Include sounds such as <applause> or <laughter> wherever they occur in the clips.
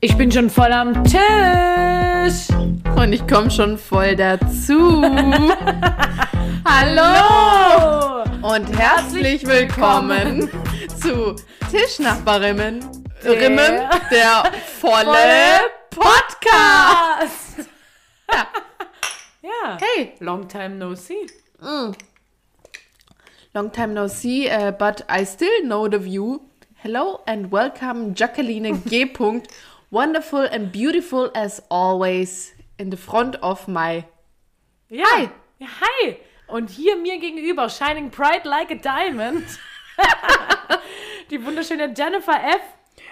Ich bin schon voll am Tisch. Und ich komme schon voll dazu. <laughs> Hallo und herzlich willkommen zu Tischnachbarinnen. Der- Rimmen, der volle Volle Podcast. <laughs> Ja. Ja. Hey, Long time no see. long time no see, uh, but I still know the view. Hello and welcome, Jacqueline G. <laughs> Wonderful and beautiful as always in the front of my Ja. Hi. Ja, hi. Und hier mir gegenüber, shining bright like a diamond, <laughs> die wunderschöne Jennifer F.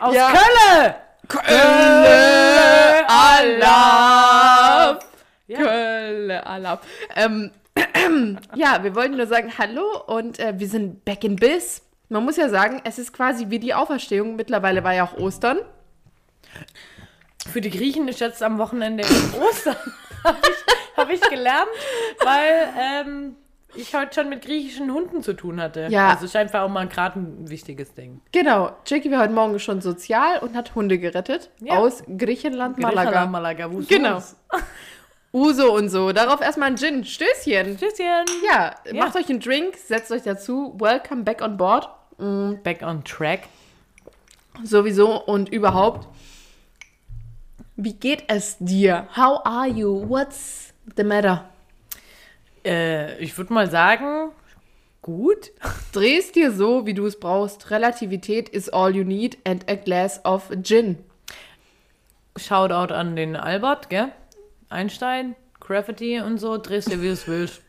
aus Ja. Köln. Kölle Alaf. Ja. Kölle Alaf. Ähm, <clears throat> ja, wir wollten nur sagen Hallo und äh, wir sind back in Biz. Man muss ja sagen, es ist quasi wie die Auferstehung. Mittlerweile war ja auch Ostern. Für die Griechen ist jetzt am Wochenende <laughs> Ostern. Habe ich, hab ich gelernt, weil ähm, ich heute schon mit griechischen Hunden zu tun hatte. Ja. Also ist einfach auch mal gerade ein wichtiges Ding. Genau, Jackie war heute Morgen schon sozial und hat Hunde gerettet Ja. aus Griechenland, Malaga. Malaga. wo Genau. <laughs> Uso und so. Darauf erstmal ein Gin. Stößchen. Tschüsschen. Ja, Ja. macht euch einen Drink, setzt euch dazu. Welcome back on board. Back on track. Sowieso und überhaupt. Wie geht es dir? How are you? What's the matter? Äh, ich würde mal sagen, gut. Drehst dir so, wie du es brauchst. Relativität is all you need and a glass of gin. Shoutout an den Albert, gell? Einstein, Graffiti und so. Drehst dir, wie du es willst.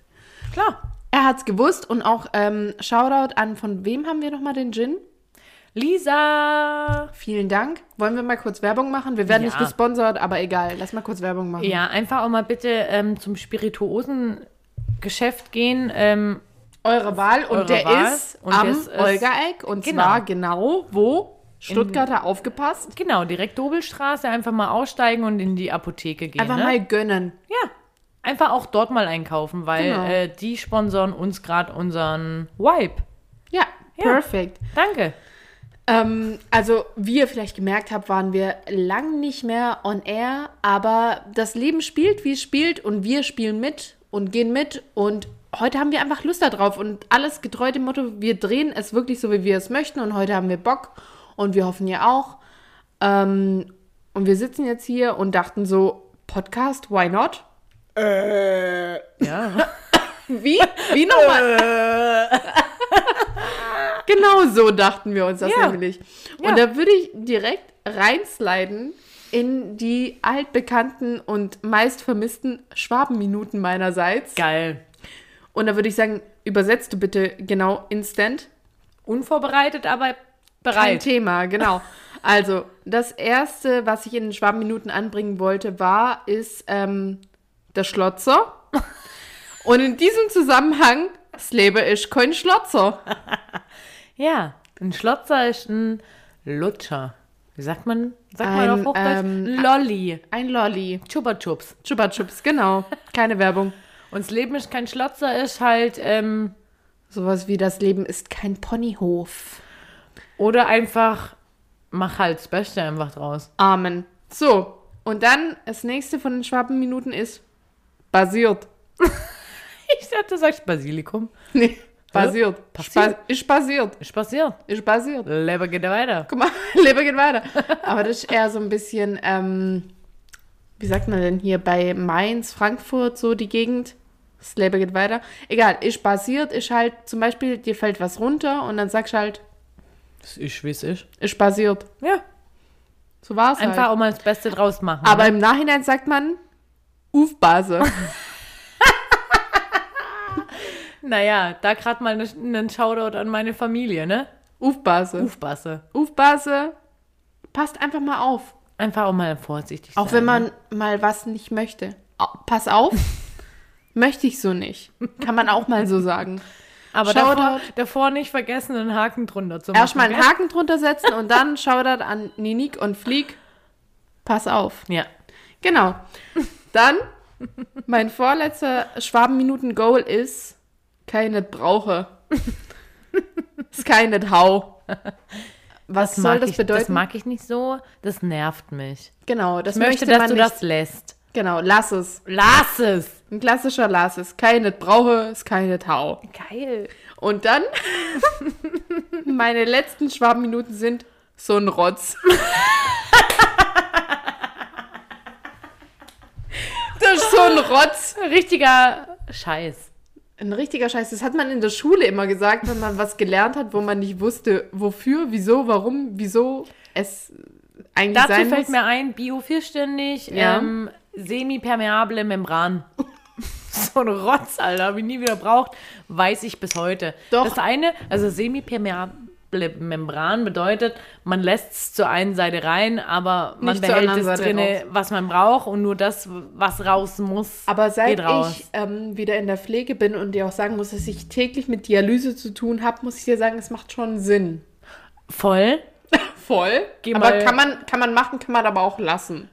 Klar. Er hat's gewusst und auch ähm, Shoutout an, von wem haben wir nochmal den Gin? Lisa. Vielen Dank. Wollen wir mal kurz Werbung machen? Wir werden Ja. nicht gesponsert, aber egal. Lass mal kurz Werbung machen. Ja, einfach auch mal bitte ähm, zum Spirituosengeschäft gehen. Ähm, Eure Wahl und Eure der Wahl. ist Und am ist- Olgaeck und Genau. zwar genau wo? Stuttgarter aufgepasst. genau, direkt Dobelstraße, einfach mal aussteigen und in die Apotheke gehen. Einfach ne? mal gönnen. Ja, einfach auch dort mal einkaufen, weil Genau. äh, die sponsoren uns gerade unseren Vibe. Ja, Ja. perfekt. Danke. Ähm, also, wie ihr vielleicht gemerkt habt, waren wir lang nicht mehr on air, aber das Leben spielt, wie es spielt und wir spielen mit und gehen mit und heute haben wir einfach Lust darauf und alles getreu dem Motto, wir drehen es wirklich so, wie wir es möchten und heute haben wir Bock und wir hoffen ihr auch. Ähm, und wir sitzen jetzt hier und dachten so, Podcast, why not? Ja. Wie? Wie nochmal? Genau so dachten wir uns das Ja. nämlich. Ja. Und da würde ich direkt reinsliden in die altbekannten und meist vermissten Schwabenminuten meinerseits. Geil. Und da würde ich sagen, übersetzt du bitte genau instant. Unvorbereitet, aber Kein bereit. Thema, genau. <laughs> Also, das erste, was ich in den Schwabenminuten anbringen wollte, war, ist ähm, der Schlotzer. <laughs> Und in diesem Zusammenhang, das Leben ist kein Schlotzer. <laughs> Ja, ein Schlotzer ist ein Lutscher. Wie sagt man? Sagt man Ein, auf Hochdeutsch? ähm, Lolli. Ein Lolli. Chupa Chups. Chupa Chups, genau. Keine Werbung. <laughs> Und das Leben ist kein Schlotzer, ist halt, ähm, Sowas wie das Leben ist kein Ponyhof. oder einfach, mach halt das Beste einfach draus. Amen. So, und dann das nächste von den Schwabenminuten ist basiert. <laughs> Ich dachte, du sagst Basilikum. Nee, basiert. Passiert. Spa ist basiert. Ist passiert. Ist basiert. Leben geht weiter. Guck mal, <laughs> Leben geht weiter. Aber das ist eher so ein bisschen, ähm, wie sagt man denn hier, bei Mainz, Frankfurt, so die Gegend. Das Leben geht weiter. Egal, ist basiert, ist halt zum Beispiel, dir fällt was runter und dann sagst du halt, Das ist, wie es ist. ist basiert. Ja. So war es Einfach halt. auch mal das Beste draus machen. Aber ne? im Nachhinein sagt man, Ufbase. <laughs> Naja, da gerade mal ne- einen Shoutout an meine Familie, ne? Ufbase. Ufbasse. Ufbase. Passt einfach mal auf. Einfach auch mal vorsichtig Auch sein. wenn ne? man mal was nicht möchte. Pass auf. <laughs> möchte ich so nicht. Kann man auch mal so sagen. Aber davor, davor nicht vergessen, einen Haken drunter zu machen. Erstmal einen? Haken drunter setzen und dann <laughs> Shoutout an Ninik und Flieg. Pass auf. Ja. Genau. Dann, mein vorletzter Schwabenminuten-Goal ist, nicht brauche. <laughs> ist kein nicht hau. Was das soll das ich, bedeuten? Das mag ich nicht so. Das nervt mich. genau, das Ich möchte, möchte dass man du nicht. das lässt. Genau, lass es. Lass es! Ein klassischer Lass es. Keine brauche, ist keine Tau. Geil. Und dann, <laughs> meine letzten Schwabenminuten sind so ein Rotz. <laughs> das ist so ein Rotz. Richtiger Scheiß. Ein richtiger Scheiß. Das hat man in der Schule immer gesagt, wenn man was gelernt hat, wo man nicht wusste, wofür, wieso, warum, wieso es eigentlich Dazu sein fällt muss. mir ein, biovierständig, Ja. ähm, semipermeable Membran. <laughs> so ein Rotz, Alter, hab ich nie wieder braucht, weiß ich bis heute. Doch. Das eine, also semipermeable Membran bedeutet, man lässt es zur einen Seite rein, aber man Nicht behält es Seite drinne, was man braucht und nur das, was raus muss, Aber seit ich ähm, wieder in der Pflege bin und dir auch sagen muss, dass ich täglich mit Dialyse zu tun habe, muss ich dir sagen, es macht schon Sinn. Voll. <laughs> Voll. Geh aber mal- kann man, kann man machen, kann man aber auch lassen.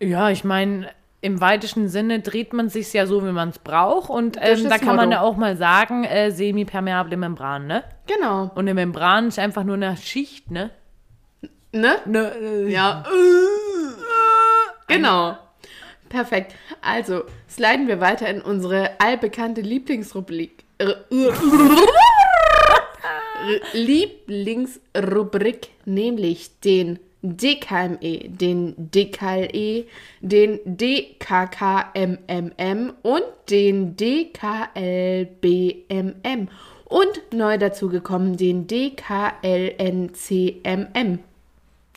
Ja, ich meine, im weitesten Sinne dreht man sich ja so, wie man es braucht. Und ähm, da kann man Motto. ja auch mal sagen, äh, semipermeable Membran, ne? Genau. Und eine Membran ist einfach nur eine Schicht, ne? Ne? ne äh, Ja. Genau. Perfekt. Also, sliden wir weiter in unsere allbekannte Lieblingsrubrik. R- <laughs> Lieblingsrubrik, nämlich den DKME, den DKLE, den DKKMMM und den DKLBMM. Und neu dazugekommen den DKLNCMM.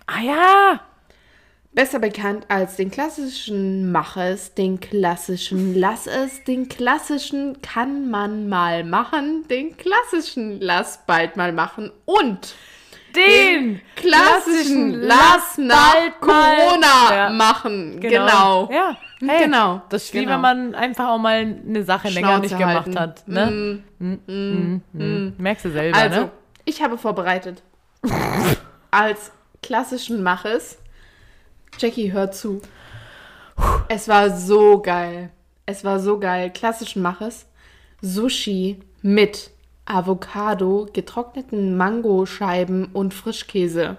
Ah ja! Besser bekannt als den klassischen Mach es, den klassischen Lass es, den klassischen Kann man mal machen, den klassischen Lass bald mal machen und Den klassischen Lass nach Corona Ja. machen. Genau. Ja, hey, Genau. Das ist wie Genau. wenn man einfach auch mal eine Sache länger nicht Schnauze gemacht halten. hat. Ne? Mm, mm, mm. Merkst du selber, Also, ne? ich habe vorbereitet. <laughs> Als klassischen Mach es. Jackie, hör zu. Es war so geil. Es war so geil. Klassischen Mach es. Sushi mit Avocado, getrockneten Mangoscheiben und Frischkäse.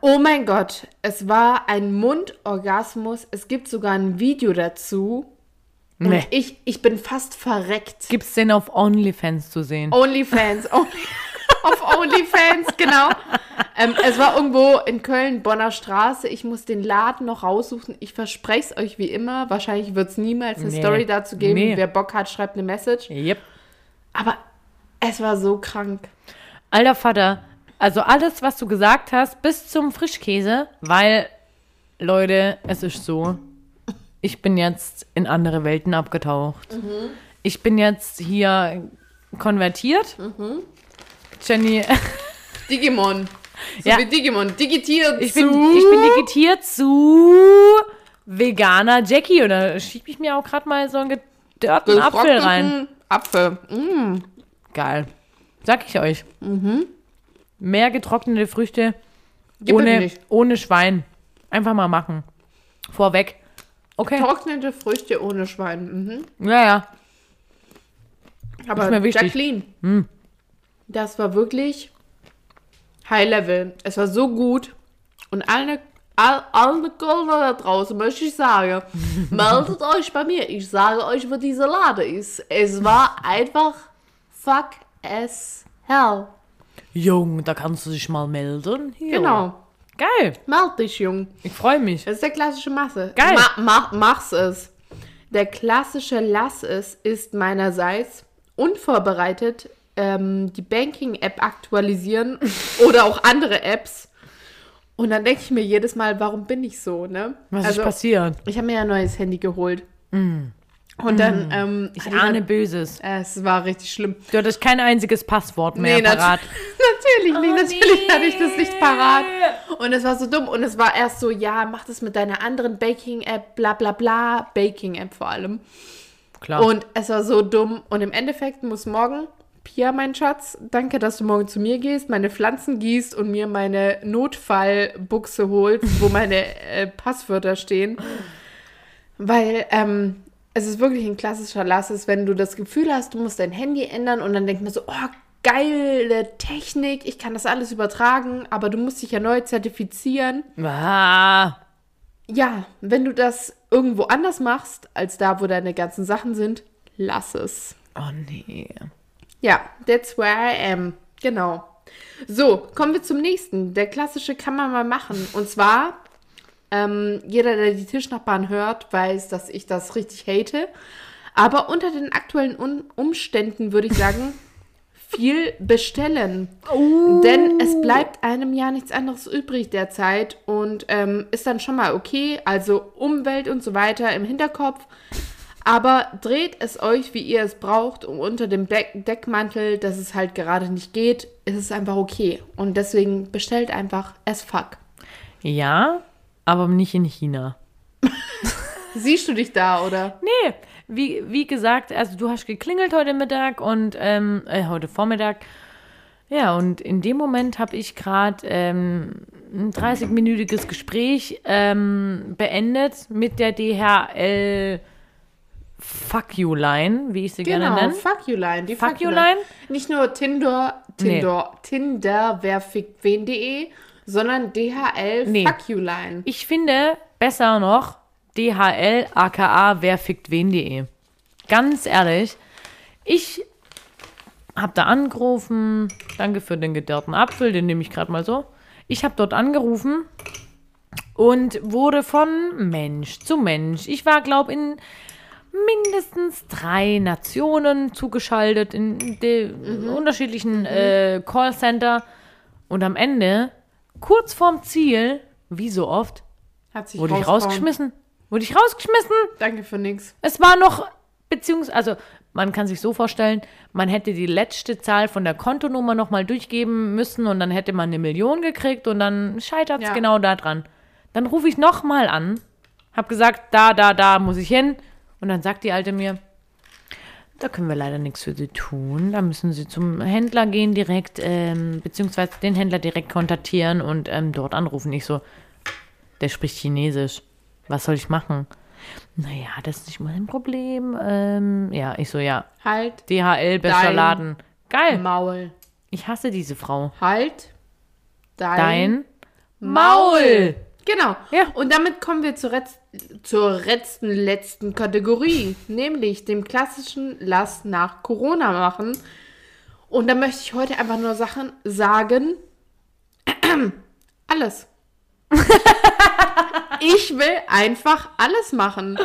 Oh mein Gott, es war ein Mundorgasmus. Es gibt sogar ein Video dazu. Und Nee. ich, ich bin fast verreckt. Gibt's den auf OnlyFans zu sehen? OnlyFans. Only, <laughs> auf OnlyFans, genau. Ähm, es war irgendwo in Köln, Bonner Straße. Ich muss den Laden noch raussuchen. Ich verspreche es euch wie immer. Wahrscheinlich wird es niemals eine Nee. Story dazu geben. Nee. Wer Bock hat, schreibt eine Message. Yep. Aber es war so krank. Alter Vater, also alles, was du gesagt hast, bis zum Frischkäse, weil, Leute, es ist so, ich bin jetzt in andere Welten abgetaucht. Ich bin jetzt hier konvertiert. Jenny, <laughs> Digimon. So Ja. wie Digimon. Digitiert ich zu. bin, ich bin digitiert zu veganer Jackie und da schiebe ich mir auch gerade mal so einen gedörrten Apfel rein. Apfel. Mm. Geil. Sag ich euch. Mehr getrocknete Früchte Gibt ohne, ohne Schwein. Einfach mal machen. Vorweg. Okay. Trocknete Früchte ohne Schwein. Mhm. Ja, ja. Aber Ist mir wichtig. Jacqueline, das war wirklich High Level. Es war so gut. Und alle, all, alle Golder da draußen möchte ich sagen, <laughs> meldet euch bei mir. Ich sage euch, wo dieser Lade ist. Es war einfach fuck as hell. Jung, da kannst du dich mal melden. Hier. Genau. Geil. Meld dich, Jung. Ich freue mich. Das ist der klassische Masse. Geil. Ma, ma, mach's es. Der klassische Lass es ist meinerseits unvorbereitet ähm, die Banking-App aktualisieren <laughs> oder auch andere Apps. Und dann denke ich mir jedes Mal, warum bin ich so, ne? Was ist passiert? Ich habe mir ja ein neues Handy geholt. Und dann, ähm, Ich ahne dann- Böses. es war richtig schlimm. Du hattest kein einziges Passwort mehr Nee, nat- parat. <laughs> Natürlich nicht, Oh, natürlich nee. hatte ich das nicht parat. Und es war so dumm. Und es war erst so, ja, mach das mit deiner anderen Baking-App, bla bla bla. Baking-App vor allem. Klar. Und es war so dumm. Und im Endeffekt muss morgen, Pia, mein Schatz, danke, dass du morgen zu mir gehst, meine Pflanzen gießt und mir meine Notfallbuchse holst, wo meine äh, Passwörter stehen. Weil ähm, es ist wirklich ein klassischer Lass, ist, wenn du das Gefühl hast, du musst dein Handy ändern und dann denkt man so, oh, geile Technik, ich kann das alles übertragen, aber du musst dich ja neu zertifizieren. Ah, Ja, wenn du das irgendwo anders machst, als da, wo deine ganzen Sachen sind, lass es. oh nee. Ja, that's where I am. Genau. So, kommen wir zum nächsten. Der klassische kann man mal machen. Und zwar, ähm, jeder, der die Tischnachbarn hört, weiß, dass ich das richtig hate. Aber unter den aktuellen Un Umständen würde ich sagen, <laughs> viel bestellen. Denn es bleibt einem ja nichts anderes übrig derzeit und ähm, ist dann schon mal okay. Also Umwelt und so weiter im Hinterkopf. Aber dreht es euch, wie ihr es braucht, und unter dem Deck Deckmantel, dass es halt gerade nicht geht, ist es einfach okay. Und deswegen bestellt einfach as fuck. Ja, aber nicht in China. <laughs> Siehst du dich da, oder? Nee, wie, wie gesagt, also du hast geklingelt heute Mittag und ähm, äh, heute Vormittag. Ja, und in dem Moment habe ich gerade ähm, ein 30-minütiges Gespräch ähm, beendet mit der DHL Fuck You Line, wie ich sie gerne Genau, nenne. fuck you line. Die Fuck you line? Nicht nur Tinder, Tinder, Tinder, wer fickt wen.de, sondern DHL Nee. fuck you line. Ich finde besser noch DHL aka wer fickt wen.de. Ganz ehrlich, ich habe da angerufen. Danke für den gedörrten Apfel, den nehme ich gerade mal so. Ich habe dort angerufen und wurde von Mensch zu Mensch. Ich war, glaube in mindestens drei Nationen zugeschaltet, in den unterschiedlichen äh, Callcenter. Und am Ende, kurz vorm Ziel, wie so oft, Hat sich Wurde ich rausgeschmissen? Wurde ich rausgeschmissen? Danke für nix. Es war noch, beziehungsweise, also man kann sich so vorstellen, man hätte die letzte Zahl von der Kontonummer nochmal durchgeben müssen und dann hätte man eine Million gekriegt und dann scheitert es Ja. genau da dran. Dann rufe ich nochmal an, hab gesagt, da, da, da muss ich hin. Und dann sagt die Alte mir, da können wir leider nichts für Sie tun. Da müssen Sie zum Händler gehen direkt, ähm, beziehungsweise den Händler direkt kontaktieren und ähm, dort anrufen. Ich so, der spricht Chinesisch. Was soll ich machen? Naja, das ist nicht mein Problem. Ähm, ja, ich so, ja. Halt DHL, bester Laden. Geil. Maul. Ich hasse diese Frau. Halt dein, Dein Maul. Genau. Ja. Und damit kommen wir zur, zur letzten, letzten Kategorie, nämlich dem klassischen Lass nach Corona machen. Und da möchte ich heute einfach nur Sachen sagen. Alles. <laughs> ich will einfach alles machen.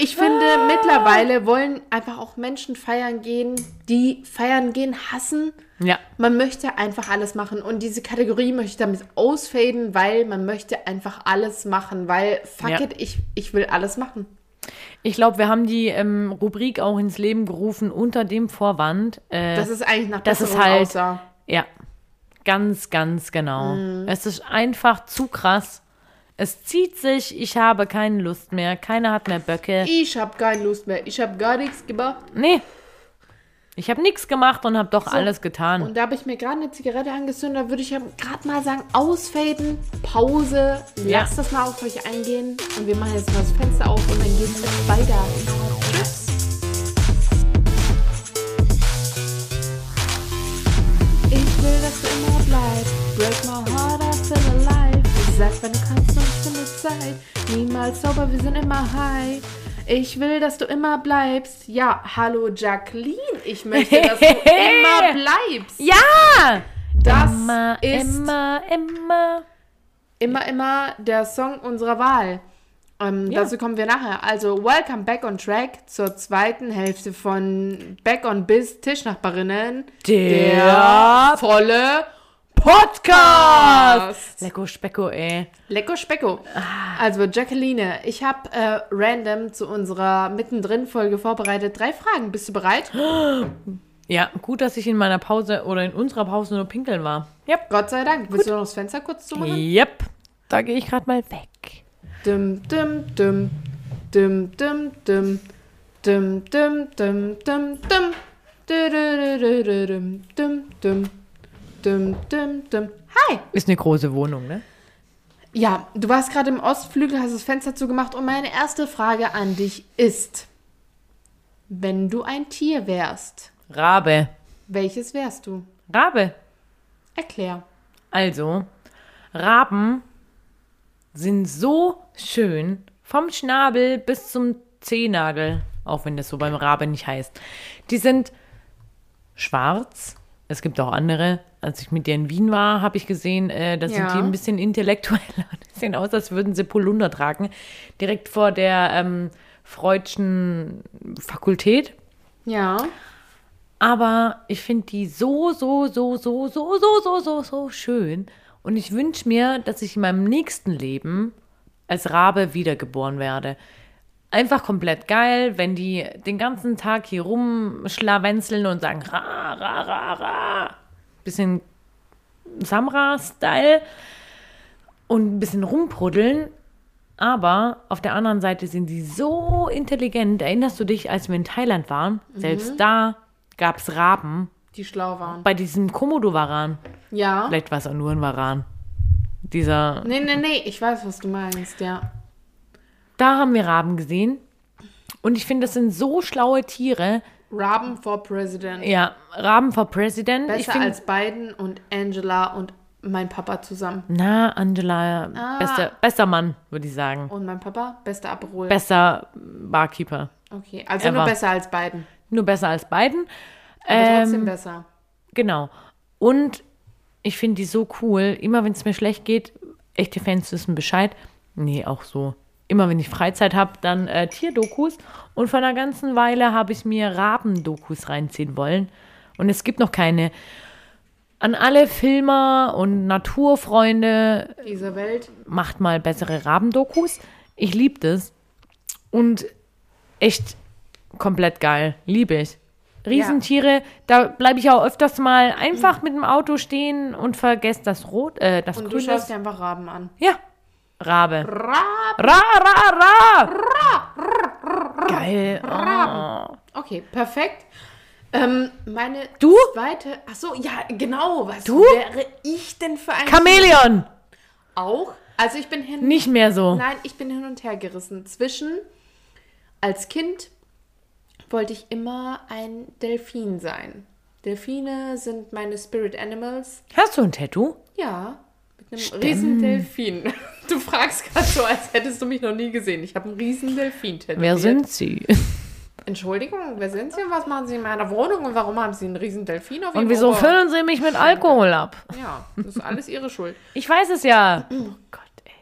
Ich finde, mittlerweile wollen einfach auch Menschen feiern gehen, die feiern gehen hassen. Ja. Man möchte einfach alles machen. Und diese Kategorie möchte ich damit ausfaden, weil man möchte einfach alles machen. Weil, fuck Ja. it, ich, ich will alles machen. Ich glaube, wir haben die ähm, Rubrik auch ins Leben gerufen unter dem Vorwand. Äh, Das ist eigentlich nach das ist halt- aussah. ja. Ganz, ganz genau. Mhm. Es ist einfach zu krass. Es zieht sich. Ich habe keine Lust mehr. Keiner hat mehr Böcke. Ich habe keine Lust mehr. Ich habe gar nichts gemacht. Nee. Ich habe nichts gemacht und habe doch alles getan. Und da habe ich mir gerade eine Zigarette angezündet. Da würde ich ja gerade mal sagen, ausfaden, Pause, Ja. lasst das mal auf euch eingehen. Und wir machen jetzt mal das Fenster auf und dann geht es weiter. Tschüss. Ich will, dass du immer bleibst. Break my heart, I feel alive. Ich sag, wenn du kannst Zeit. Niemals sauber, wir sind immer high. Ich will, dass du immer bleibst. Ja, hallo Jacqueline. Ich möchte, dass du <laughs> immer bleibst. ja! Das Immer, ist immer, immer. immer, immer der Song unserer Wahl. Ähm, Ja. Dazu kommen wir nachher. Also, welcome back on track zur zweiten Hälfte von Back on Biz Tischnachbarinnen. Der volle Podcast! Lecko Specko, ey. Lecko Specko. Ah. Also, Jacqueline, ich habe äh, random zu unserer Mittendrin-Folge vorbereitet. Drei Fragen. Bist du bereit? Ja, gut, dass ich in meiner Pause oder in unserer Pause nur pinkeln war. Yep. Gott sei Dank. Willst du noch das Fenster kurz zumachen? Yep. Da gehe ich gerade mal weg. Dum, dum, dum. Dum, dum, dum. Dum, dum, dum, dum, dum. Du, du, du, du, du, dum, dum, dum. Dum, dum, dum. Hi! Ist eine große Wohnung, ne? Ja, du warst gerade im Ostflügel, hast das Fenster zugemacht und meine erste Frage an dich ist, wenn du ein Tier wärst, Rabe. Welches wärst du? Rabe. Erklär. Also, Raben sind so schön, vom Schnabel bis zum Zehennagel, auch wenn das so beim Rabe nicht heißt. Die sind schwarz. Es gibt auch andere. Als ich mit dir in Wien war, habe ich gesehen, äh, da sind Ja. die ein bisschen intellektueller. <laughs> Die sehen aus, als würden sie Polunder tragen. Direkt vor der ähm, Freudschen Fakultät. Ja. Aber ich finde die so, so, so, so, so, so, so, so, so schön. Und ich wünsche mir, dass ich in meinem nächsten Leben als Rabe wiedergeboren werde. Einfach komplett geil, wenn die den ganzen Tag hier rumschlawenzeln und sagen ra, ra, ra, ra. Bisschen Samra-Style und ein bisschen rumpruddeln. Aber auf der anderen Seite sind die so intelligent. Erinnerst du dich, als wir in Thailand waren? Selbst da gab es Raben. Die schlau waren. Bei diesem Komodo-Varan. Ja. Vielleicht war es auch nur ein Varan. Dieser. Nee, nee, nee, ich weiß, was du meinst, ja. Da haben wir Raben gesehen. Und ich finde, das sind so schlaue Tiere. Raben for President. Ja, Raben for President. ich Besser find, als Biden und Angela und mein Papa zusammen. Na, Angela, Ah. bester, bester Mann, würde ich sagen. Und mein Papa, bester Aperol. Bester Barkeeper. okay, also Er nur besser als Biden. Nur besser als beiden. Aber trotzdem Ähm, besser. Genau. Und ich finde die so cool. Immer wenn es mir schlecht geht, echte Fans wissen Bescheid. Nee, auch so. Immer wenn ich Freizeit habe, dann äh, Tierdokus. Und vor einer ganzen Weile habe ich mir Rabendokus reinziehen wollen. Und es gibt noch keine. An alle Filmer und Naturfreunde, Dieser Welt. macht mal bessere Rabendokus. Ich liebe das. Und echt komplett geil. Liebe ich. Riesentiere, da bleibe ich auch öfters mal einfach mit dem Auto stehen und vergesse das Rot, äh, das Und du Grün schaust dir einfach Raben an. Ja. Rabe. Raben. Ra, ra, ra. Geil. Oh. Okay, perfekt. Ähm, meine Du? zweite. Ach so, ja, genau. Was Du? wäre ich denn für ein Chamäleon. auch? Also ich bin hin. Nicht mehr so. Nein, ich bin hin und her gerissen. Zwischen als Kind wollte ich immer ein Delfin sein. Delfine sind meine Spirit Animals. Hast du ein Tattoo? Ja, mit einem Stimmt. riesen Delfin. Du fragst gerade so, als hättest du mich noch nie gesehen. Ich habe einen riesen Delfin tätowiert. Wer sind sie? Entschuldigung, wer sind Sie und was machen Sie in meiner Wohnung und warum haben Sie einen riesen Delfin auf Und wieso Ober- füllen sie mich mit Alkohol ab? Ja, das ist alles Ihre Schuld. Ich weiß es ja. Oh Gott, ey.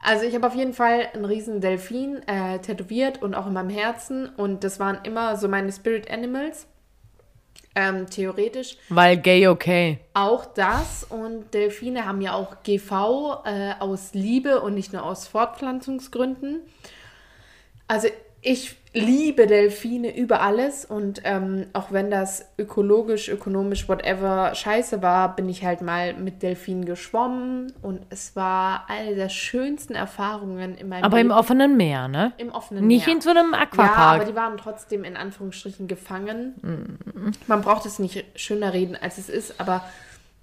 Also ich habe auf jeden Fall einen riesen Delfin äh, tätowiert und auch in meinem Herzen und das waren immer so meine Spirit Animals. Ähm, theoretisch Weil gay okay. auch das und Delfine haben ja auch GV äh, aus Liebe und nicht nur aus Fortpflanzungsgründen. Also ich liebe Delfine über alles und ähm, auch wenn das ökologisch, ökonomisch, whatever scheiße war, bin ich halt mal mit Delfinen geschwommen und es war eine der schönsten Erfahrungen in meinem Aber im Leben. offenen Meer, ne? Im offenen Nicht Meer. in so einem Ja, aber Aquapark. die waren trotzdem in Anführungsstrichen gefangen. Man braucht es nicht schöner reden, als es ist, aber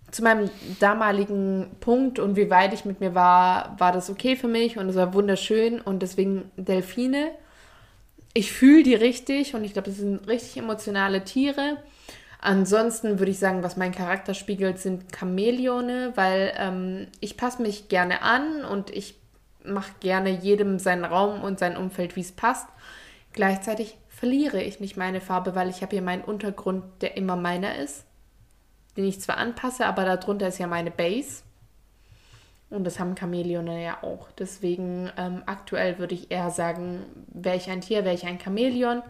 zu meinem damaligen Punkt und wie weit ich mit mir war, war das okay für mich und es war wunderschön und deswegen Delfine. Ich fühle die richtig und ich glaube, das sind richtig emotionale Tiere. Ansonsten würde ich sagen, was mein Charakter spiegelt, sind Chamäleone, weil ähm, ich passe mich gerne an und ich mache gerne jedem seinen Raum und sein Umfeld, wie es passt. Gleichzeitig verliere ich nicht meine Farbe, weil ich habe hier meinen Untergrund, der immer meiner ist, den ich zwar anpasse, aber darunter ist ja meine Base. Und das haben Chamäleone ja auch. Deswegen ähm, aktuell würde ich eher sagen, wäre ich ein Tier, wäre ich ein Chamäleon.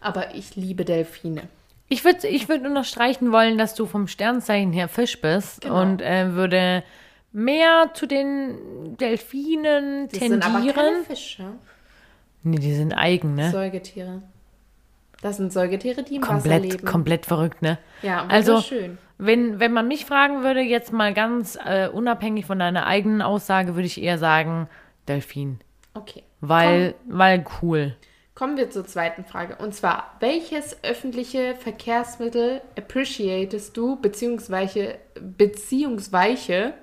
Aber ich liebe Delfine. Ich würde ich würd unterstreichen wollen, dass du vom Sternzeichen her Fisch bist Genau. und äh, würde mehr zu den Delfinen Das sind aber keine tendieren. Fische. Nee, die sind eigen, ne? Säugetiere. Das sind Säugetiere, die im Wasser komplett, leben. komplett verrückt, ne? Ja, Also, schön. Wenn, wenn man mich fragen würde, jetzt mal ganz äh, unabhängig von deiner eigenen Aussage, würde ich eher sagen Delfin. Okay. Weil, weil cool. Kommen wir zur zweiten Frage. Und zwar, welches öffentliche Verkehrsmittel appreciatest du, beziehungsweise, beziehungsweise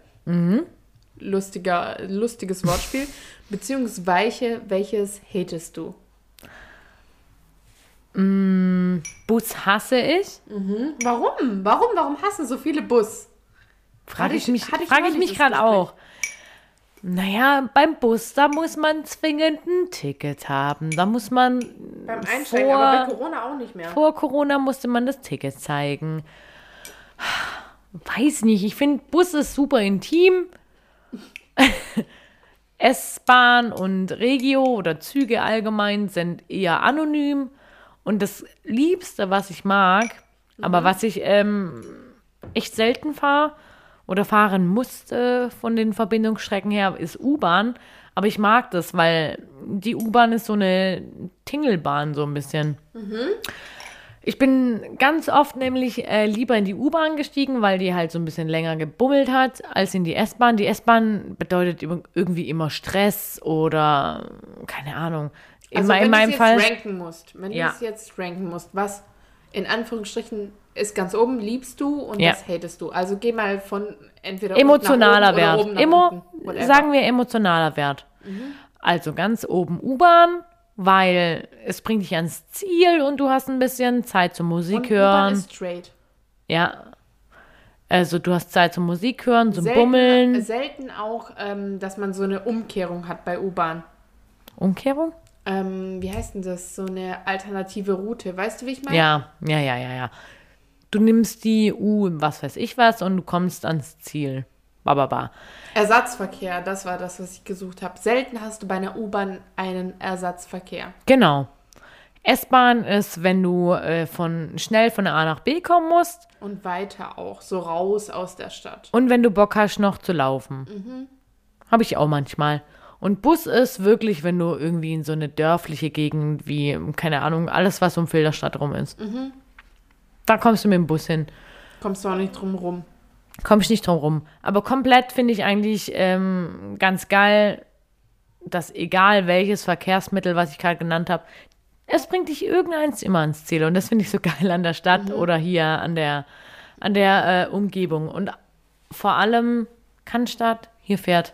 lustiger, lustiges Wortspiel, <laughs> beziehungsweise welches hatest du? Bus hasse ich. Warum? Warum? Warum hassen so viele Bus? Frage ich ich- mich, hatte ich mich gerade auch. Naja, beim Bus, da muss man zwingend ein Ticket haben. Da muss man Beim Einsteigen, vor, aber bei Corona auch nicht mehr. vor Corona musste man das Ticket zeigen. Weiß nicht, ich finde Bus ist super intim. <laughs> S-Bahn und Regio oder Züge allgemein sind eher anonym. Und das Liebste, was ich mag, aber was ich ähm, echt selten fahre oder fahren musste von den Verbindungsstrecken her, ist U-Bahn. Aber ich mag das, weil die U-Bahn ist so eine Tingelbahn so ein bisschen. Ich bin ganz oft nämlich äh, lieber in die U-Bahn gestiegen, weil die halt so ein bisschen länger gebummelt hat, als in die S-Bahn. Die S-Bahn bedeutet irgendwie immer Stress oder keine Ahnung. Also Immer wenn in du meinem es Fall. jetzt ranken musst, wenn Ja. du es jetzt ranken musst, was in Anführungsstrichen ist ganz oben, liebst du und Ja. was hatest du? Also geh mal von entweder Emotionaler Wert. oder Emo, unten. Mhm. sagen wir emotionaler Wert. Also ganz oben U-Bahn, weil es bringt dich ans Ziel und du hast ein bisschen Zeit zum Musik und U-Bahn hören. ist straight. Ja. Also du hast Zeit zum Musik hören, zum Selten, Bummeln. selten auch, ähm, dass man so eine Umkehrung hat bei U-Bahn. Umkehrung? Ähm, wie heißt denn das? So eine alternative Route. Weißt du, wie ich meine? Ja, ja, ja, ja, ja. Du nimmst die U, was weiß ich was, und du kommst ans Ziel. Bababa. Ersatzverkehr, das war das, was ich gesucht habe. Selten hast du bei einer U-Bahn einen Ersatzverkehr. Genau. S-Bahn ist, wenn du äh, von schnell von A nach B kommen musst Und weiter auch, so raus aus der Stadt. und wenn du Bock hast, noch zu laufen. Habe ich auch manchmal. Und Bus ist wirklich, wenn du irgendwie in so eine dörfliche Gegend wie, keine Ahnung, alles, was um Filderstadt rum ist. Da kommst du mit dem Bus hin. Kommst du auch nicht drum rum. Komme ich nicht drum rum. Aber komplett finde ich eigentlich ähm, ganz geil, dass egal welches Verkehrsmittel, was ich gerade genannt habe, es bringt dich irgendeins immer ans Ziel. Und das finde ich so <laughs> geil an der Stadt oder hier an der, an der äh, Umgebung. Und vor allem Cannstatt, hier fährt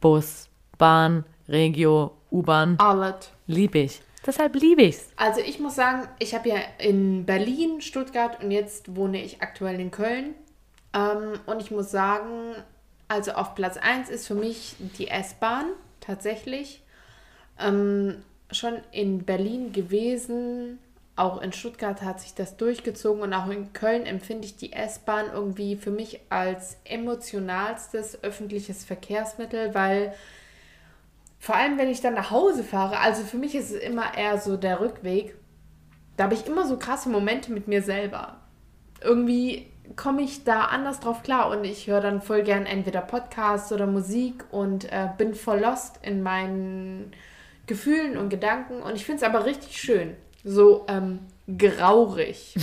Bus, Bahn, Regio, U-Bahn. Alles. Liebe ich. Deshalb liebe ich's. Also ich muss sagen, ich habe ja in Berlin, Stuttgart und jetzt wohne ich aktuell in Köln. Ähm, und ich muss sagen, also auf Platz 1 ist für mich die S-Bahn tatsächlich. Ähm, schon in Berlin gewesen, auch in Stuttgart hat sich das durchgezogen und auch in Köln empfinde ich die S-Bahn irgendwie für mich als emotionalstes öffentliches Verkehrsmittel, weil vor allem, wenn ich dann nach Hause fahre, also für mich ist es immer eher so der Rückweg, da habe ich immer so krasse Momente mit mir selber. Irgendwie komme ich da anders drauf klar und ich höre dann voll gern entweder Podcasts oder Musik und äh, bin voll lost in meinen Gefühlen und Gedanken und ich finde es aber richtig schön. So ähm, graurig.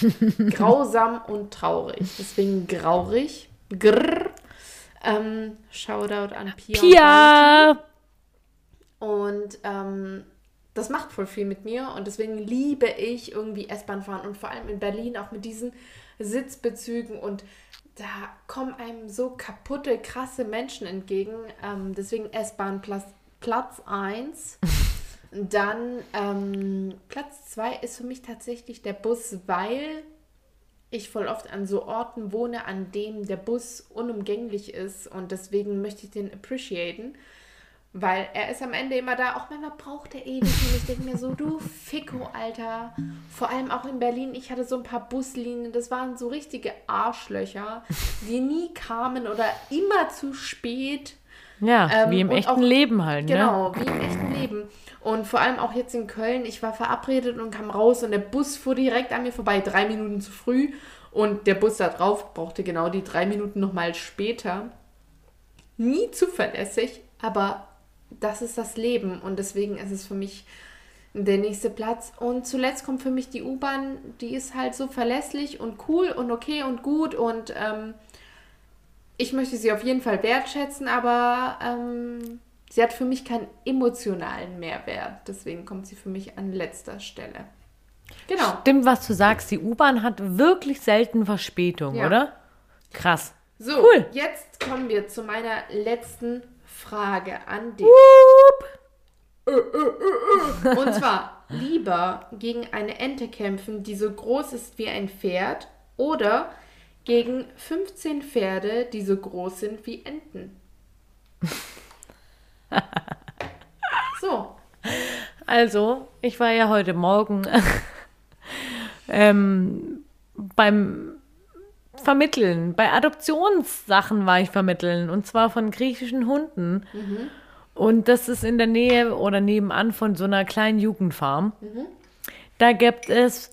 <laughs> Grausam und traurig. Deswegen graurig. Grrr. Ähm, Shoutout an Pia. Pia! Und ähm, das macht voll viel mit mir und deswegen liebe ich irgendwie S-Bahn fahren und vor allem in Berlin auch mit diesen Sitzbezügen und da kommen einem so kaputte, krasse Menschen entgegen. Ähm, deswegen S-Bahn Platz, Platz 1. <laughs> Dann ähm, Platz 2 ist für mich tatsächlich der Bus, weil ich voll oft an so Orten wohne, an dem der Bus unumgänglich ist und deswegen möchte ich den appreciaten. Weil er ist am Ende immer da, auch manchmal braucht er ewig. Und ich denke mir so, du Ficko, Alter. Vor allem auch in Berlin, ich hatte so ein paar Buslinien, das waren so richtige Arschlöcher, die nie kamen oder immer zu spät. Ja, Ähm, wie im echten auch- Leben halt, ne? Genau, wie im echten Leben. Und vor allem auch jetzt in Köln, ich war verabredet und kam raus und der Bus fuhr direkt an mir vorbei, drei Minuten zu früh. Und der Bus da drauf brauchte genau die drei Minuten nochmal später. Nie zuverlässig, aber das ist das Leben und deswegen ist es für mich der nächste Platz. Und zuletzt kommt für mich die U-Bahn, die ist halt so verlässlich und cool und okay und gut und ähm, ich möchte sie auf jeden Fall wertschätzen, aber ähm, sie hat für mich keinen emotionalen Mehrwert. Deswegen kommt sie für mich an letzter Stelle. Genau. Stimmt, was du sagst. Die U-Bahn hat wirklich selten Verspätung, Ja. oder? Krass. So, Cool. jetzt kommen wir zu meiner letzten Frage an dich. Und zwar, lieber gegen eine Ente kämpfen, die so groß ist wie ein Pferd, oder gegen 15 Pferde, die so groß sind wie Enten? <laughs> so. Also, ich war ja heute Morgen <laughs> ähm, beim Vermitteln. Bei Adoptionssachen war ich vermitteln. Und zwar von griechischen Hunden. Und das ist in der Nähe oder nebenan von so einer kleinen Jugendfarm. Da gibt es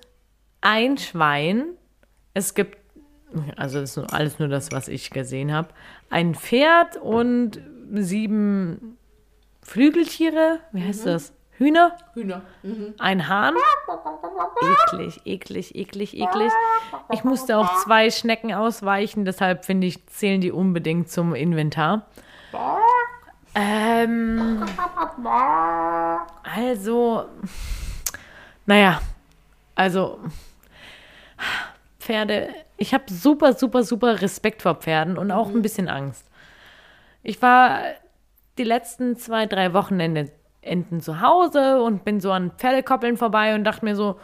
ein Schwein. Es gibt, also das ist alles nur das, was ich gesehen habe. Ein Pferd und sieben Flügeltiere. Wie heißt das? Hühner? Hühner. Mhm. Ein Hahn. Eklig, eklig, eklig, eklig. Ich musste auch zwei Schnecken ausweichen, deshalb finde ich, zählen die unbedingt zum Inventar. Ähm, also, naja, also Pferde, ich habe super, super, super Respekt vor Pferden und auch ein bisschen Angst. Ich war die letzten zwei, drei Wochenende Enden zu Hause und bin so an Pferdekoppeln vorbei und dachte mir so,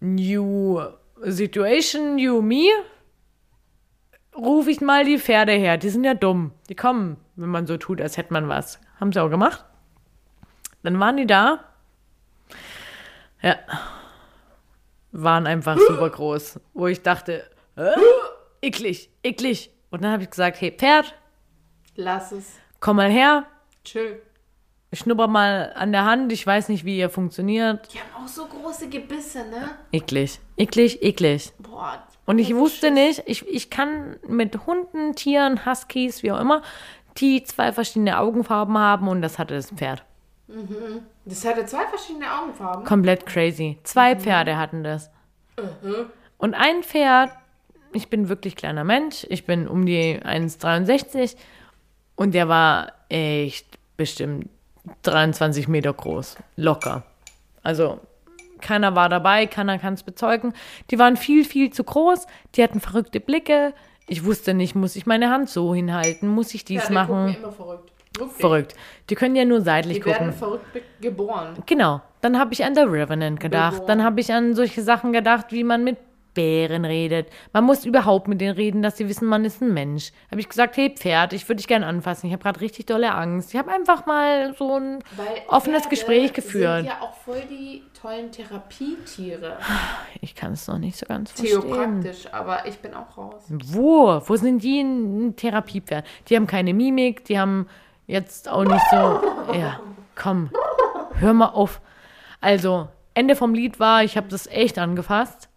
new situation, new me. Ruf ich mal die Pferde her. Die sind ja dumm. Die kommen, wenn man so tut, als hätte man was. Haben sie auch gemacht. Dann waren die da. Ja. Waren einfach super groß. Wo ich dachte, äh, eklig, eklig. Und dann habe ich gesagt, hey Pferd, Lass es. komm mal her. Chill. Schnupper mal an der Hand. Ich weiß nicht, wie ihr funktioniert. Die haben auch so große Gebisse, ne? Eklig, eklig, eklig. Boah. Und ich wusste nicht, ich, ich kann mit Hunden, Tieren, Huskies, wie auch immer, die zwei verschiedene Augenfarben haben und das hatte das Pferd. Das hatte zwei verschiedene Augenfarben. Komplett crazy. Zwei Pferde hatten das. Und ein Pferd, ich bin wirklich kleiner Mensch, ich bin um die 1,63 und der war echt bestimmt 23 Meter groß. Locker. Also keiner war dabei, keiner kann es bezeugen. Die waren viel, viel zu groß, die hatten verrückte Blicke. Ich wusste nicht, muss ich meine Hand so hinhalten, muss ich dies ja, die machen? immer verrückt. Wirklich. Verrückt. Die können ja nur seitlich Die gucken. werden verrückt geboren. Genau. Dann habe ich an The Revenant gedacht. Geboren. Dann habe ich an solche Sachen gedacht, wie man mit Bären redet. Man muss überhaupt mit denen reden, dass sie wissen, man ist ein Mensch. Habe ich gesagt, hey Pferd, ich würde dich gerne anfassen. Ich habe gerade richtig dolle Angst. Ich habe einfach mal so ein Weil offenes Pferde Gespräch geführt. sind ja auch voll die tollen Therapietiere. Ich kann es noch nicht so ganz verstehen. Theopraktisch, aber ich bin auch raus. Wo? Wo sind die ein Therapiepferd? Die haben keine Mimik, die haben jetzt auch nicht so. Ja, komm, hör mal auf. Also, Ende vom Lied war, ich habe das echt angefasst.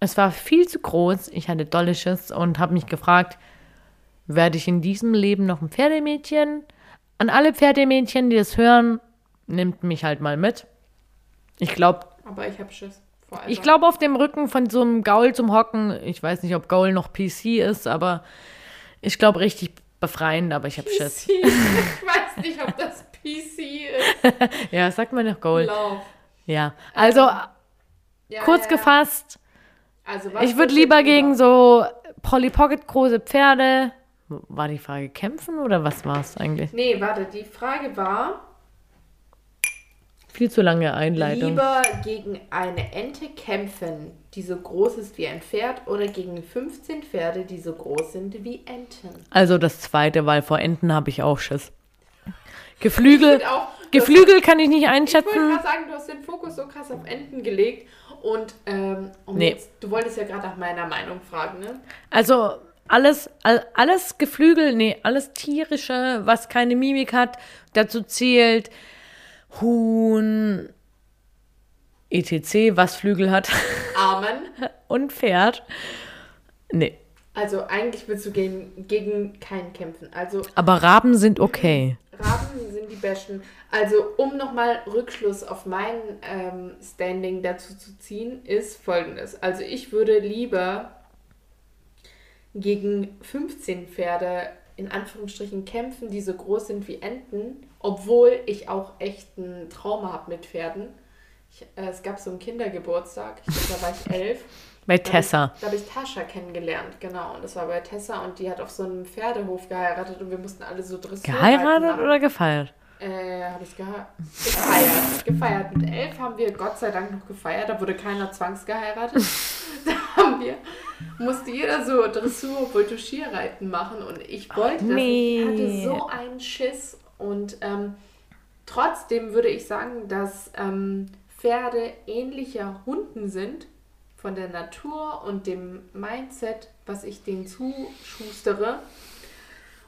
Es war viel zu groß, ich hatte dolle Schiss und habe mich gefragt, werde ich in diesem Leben noch ein Pferdemädchen? An alle Pferdemädchen, die das hören, nimmt mich halt mal mit. Ich glaube, Aber ich habe Schiss. Ich glaube, auf dem Rücken von so einem Gaul zum Hocken, ich weiß nicht, ob Gaul noch PC ist, aber ich glaube richtig befreiend, aber ich habe Schiss. PC. <laughs> Ich weiß nicht, ob das PC ist. <laughs> Ja, sagt man noch Gaul. Ja, also Ja, kurz ja, ja. Also, ich würde lieber gegen so Polly Pocket große Pferde. War die Frage kämpfen oder was war es eigentlich? Nee, warte, die Frage war, Viel zu lange Einleitung. lieber gegen eine Ente kämpfen, die so groß ist wie ein Pferd, oder gegen 15 Pferde, die so groß sind wie Enten. Also das zweite, weil vor Enten habe ich auch Schiss. Geflügel, auch, Geflügel kann ich nicht Ich wollte einschätzen. gerade sagen, du hast den Fokus so krass auf Enten gelegt. Und ähm, um Nee. jetzt, du wolltest ja gerade nach meiner Meinung fragen, ne? Also alles, all, alles Geflügel, nee, alles tierische, was keine Mimik hat, dazu zählt Huhn, etc., was Flügel hat Amen. <laughs> und Pferd. Nee, Also eigentlich willst du gegen, gegen keinen kämpfen. Also aber Raben sind okay. Raben sind die besten. Also um nochmal Rückschluss auf mein ähm, Standing dazu zu ziehen, ist folgendes. Also ich würde lieber gegen 15 Pferde in Anführungsstrichen kämpfen, die so groß sind wie Enten, obwohl ich auch echt ein Trauma habe mit Pferden. Ich, äh, es gab so einen Kindergeburtstag, ich da war ich elf. Bei hab Tessa. Ich, da habe ich Tascha kennengelernt, genau. Und das war bei Tessa und die hat auf so einem Pferdehof geheiratet und wir mussten alle so Dressur Geheiratet machen. oder gefeiert? Äh, habe ich gefeiert. gefeiert. Mit elf haben wir Gott sei Dank noch gefeiert. Da wurde keiner zwangsgeheiratet. <laughs> da haben wir, musste jeder so Dressur, Voltigierreiten machen und ich wollte das. Nee. nicht. Ich hatte so einen Schiss und ähm, trotzdem würde ich sagen, dass ähm, Pferde ähnlicher Hunden sind von der Natur und dem Mindset, was ich denen zuschustere.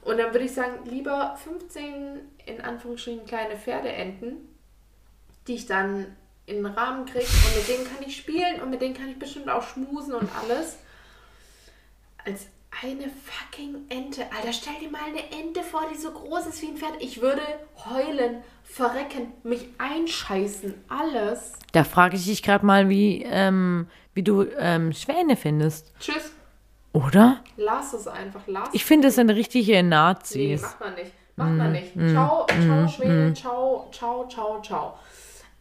Und dann würde ich sagen, lieber 15 in Anführungsstrichen kleine Pferdeenten, die ich dann in den Rahmen kriege und mit denen kann ich spielen und mit denen kann ich bestimmt auch schmusen und alles. Als eine fucking Ente. Alter, stell dir mal eine Ente vor, die so groß ist wie ein Pferd. Ich würde heulen, verrecken, mich einscheißen, alles. Da frage ich dich gerade mal, wie, ähm, wie du ähm, Schwäne findest. Tschüss. Oder? Lass es einfach, lass Ich finde, das sind richtige Nee, Nazis. macht man nicht. Macht man nicht. Ciao, ciao, Schwede, ciao, ciao, ciao, ciao.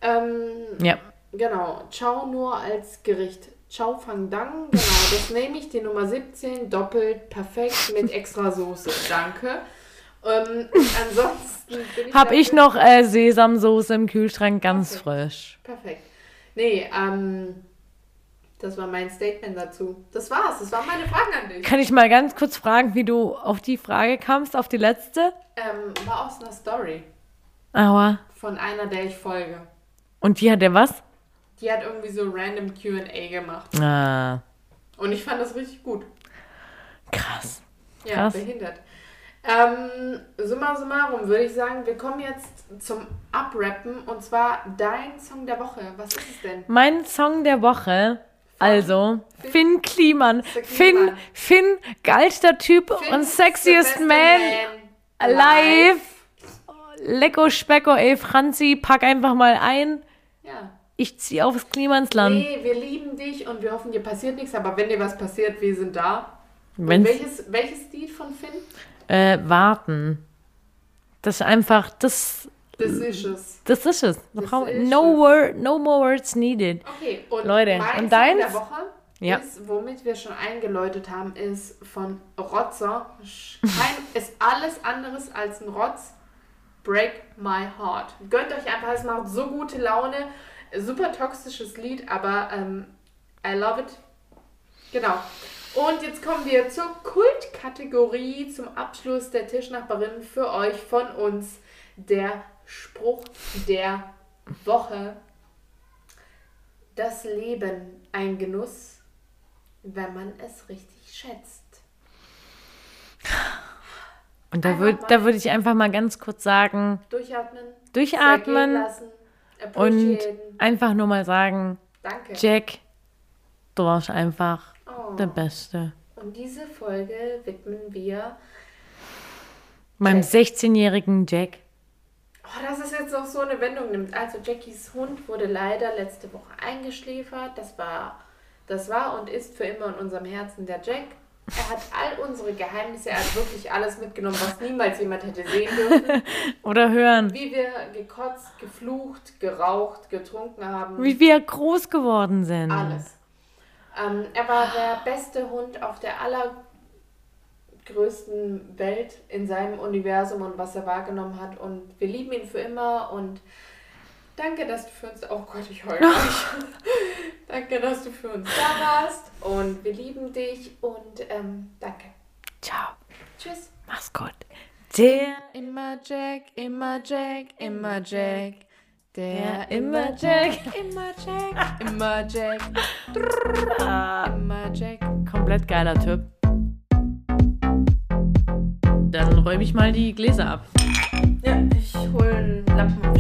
Ähm, ja. genau, ciao nur als Gericht. Ciao Fang Dang, genau, das <laughs> nehme ich, die Nummer 17, doppelt, perfekt, mit extra Soße. Danke. Ähm, ansonsten bin ich Hab ich dafür- noch äh, Sesamsoße im Kühlschrank, ganz Okay. frisch. Perfekt. Nee, ähm, das war mein Statement dazu. Das war's, das waren meine Fragen an dich. Kann ich mal ganz kurz fragen, wie du auf die Frage kamst, auf die letzte? Ähm, war aus einer Story Aua. von einer, der ich folge. Und die hat der was? Die hat irgendwie so random QA gemacht. Ah, Und ich fand das richtig gut. krass. Ja, Krass. behindert. Ähm, summa summarum würde ich sagen, wir kommen jetzt zum Abrappen und zwar dein Song der Woche. Was ist es denn? Mein Song der Woche, also Finn- Kliman. Finn Finn, geilster Typ Finn und sexiest beste man alive. Lecko Specko, ey Franzi, pack einfach mal ein. Ja. Ich zieh aufs Klimansland. Nee, wir lieben dich und wir hoffen, dir passiert nichts, aber wenn dir was passiert, wir sind da. Welches, welches Lied von Finn? äh, warten. Das ist einfach, das, Das ist es. das ist es. Da Das ist no, es. word, no more words needed. Okay, und Leute, und deins? der Woche Ja. ist, womit wir schon eingeläutet haben, ist von Rotzer. Kein, <laughs> ist alles anderes als ein Rotz. Break My Heart. Gönnt euch einfach, es macht so gute Laune. Super toxisches Lied, aber ähm, I love it. Genau. Und jetzt kommen wir zur Kultkategorie zum Abschluss der Tischnachbarin für euch von uns. Der Spruch der Woche. Das Leben ein Genuss, wenn man es richtig schätzt. Und da würde da würd ich einfach mal ganz kurz sagen, Durchatmen. Durchatmen lassen, und einfach nur mal sagen, Danke. Jack, du warst einfach Oh. der Beste. Und diese Folge widmen wir. Meinem Jack. 16-jährigen Jack. Oh, dass es jetzt noch so eine Wendung nimmt. Also Jackies Hund wurde leider letzte Woche eingeschläfert. Das war, das war und ist für immer in unserem Herzen der Jack. Er hat all unsere Geheimnisse, er hat wirklich alles mitgenommen, was niemals jemand hätte sehen dürfen. <laughs> Oder hören, Wie wir gekotzt, geflucht, geraucht, getrunken haben. wie wir groß geworden sind. Alles. Ähm, er war der beste Hund auf der allergrößten Welt in seinem Universum und was er wahrgenommen hat. Und wir lieben ihn für immer und danke, dass du für uns. Oh Gott, ich heule nicht. <laughs> danke, dass du für uns da warst. Und wir lieben dich und ähm, danke. Ciao, Tschüss. mach's gut. Der Immer Jack, immer Jack, immer Jack. Der immer Jack. <laughs> immer Jack, <laughs> immer Jack, immer Jack. komplett geiler Typ. Dann räume ich mal die Gläser ab. Ja, ich hole Lappen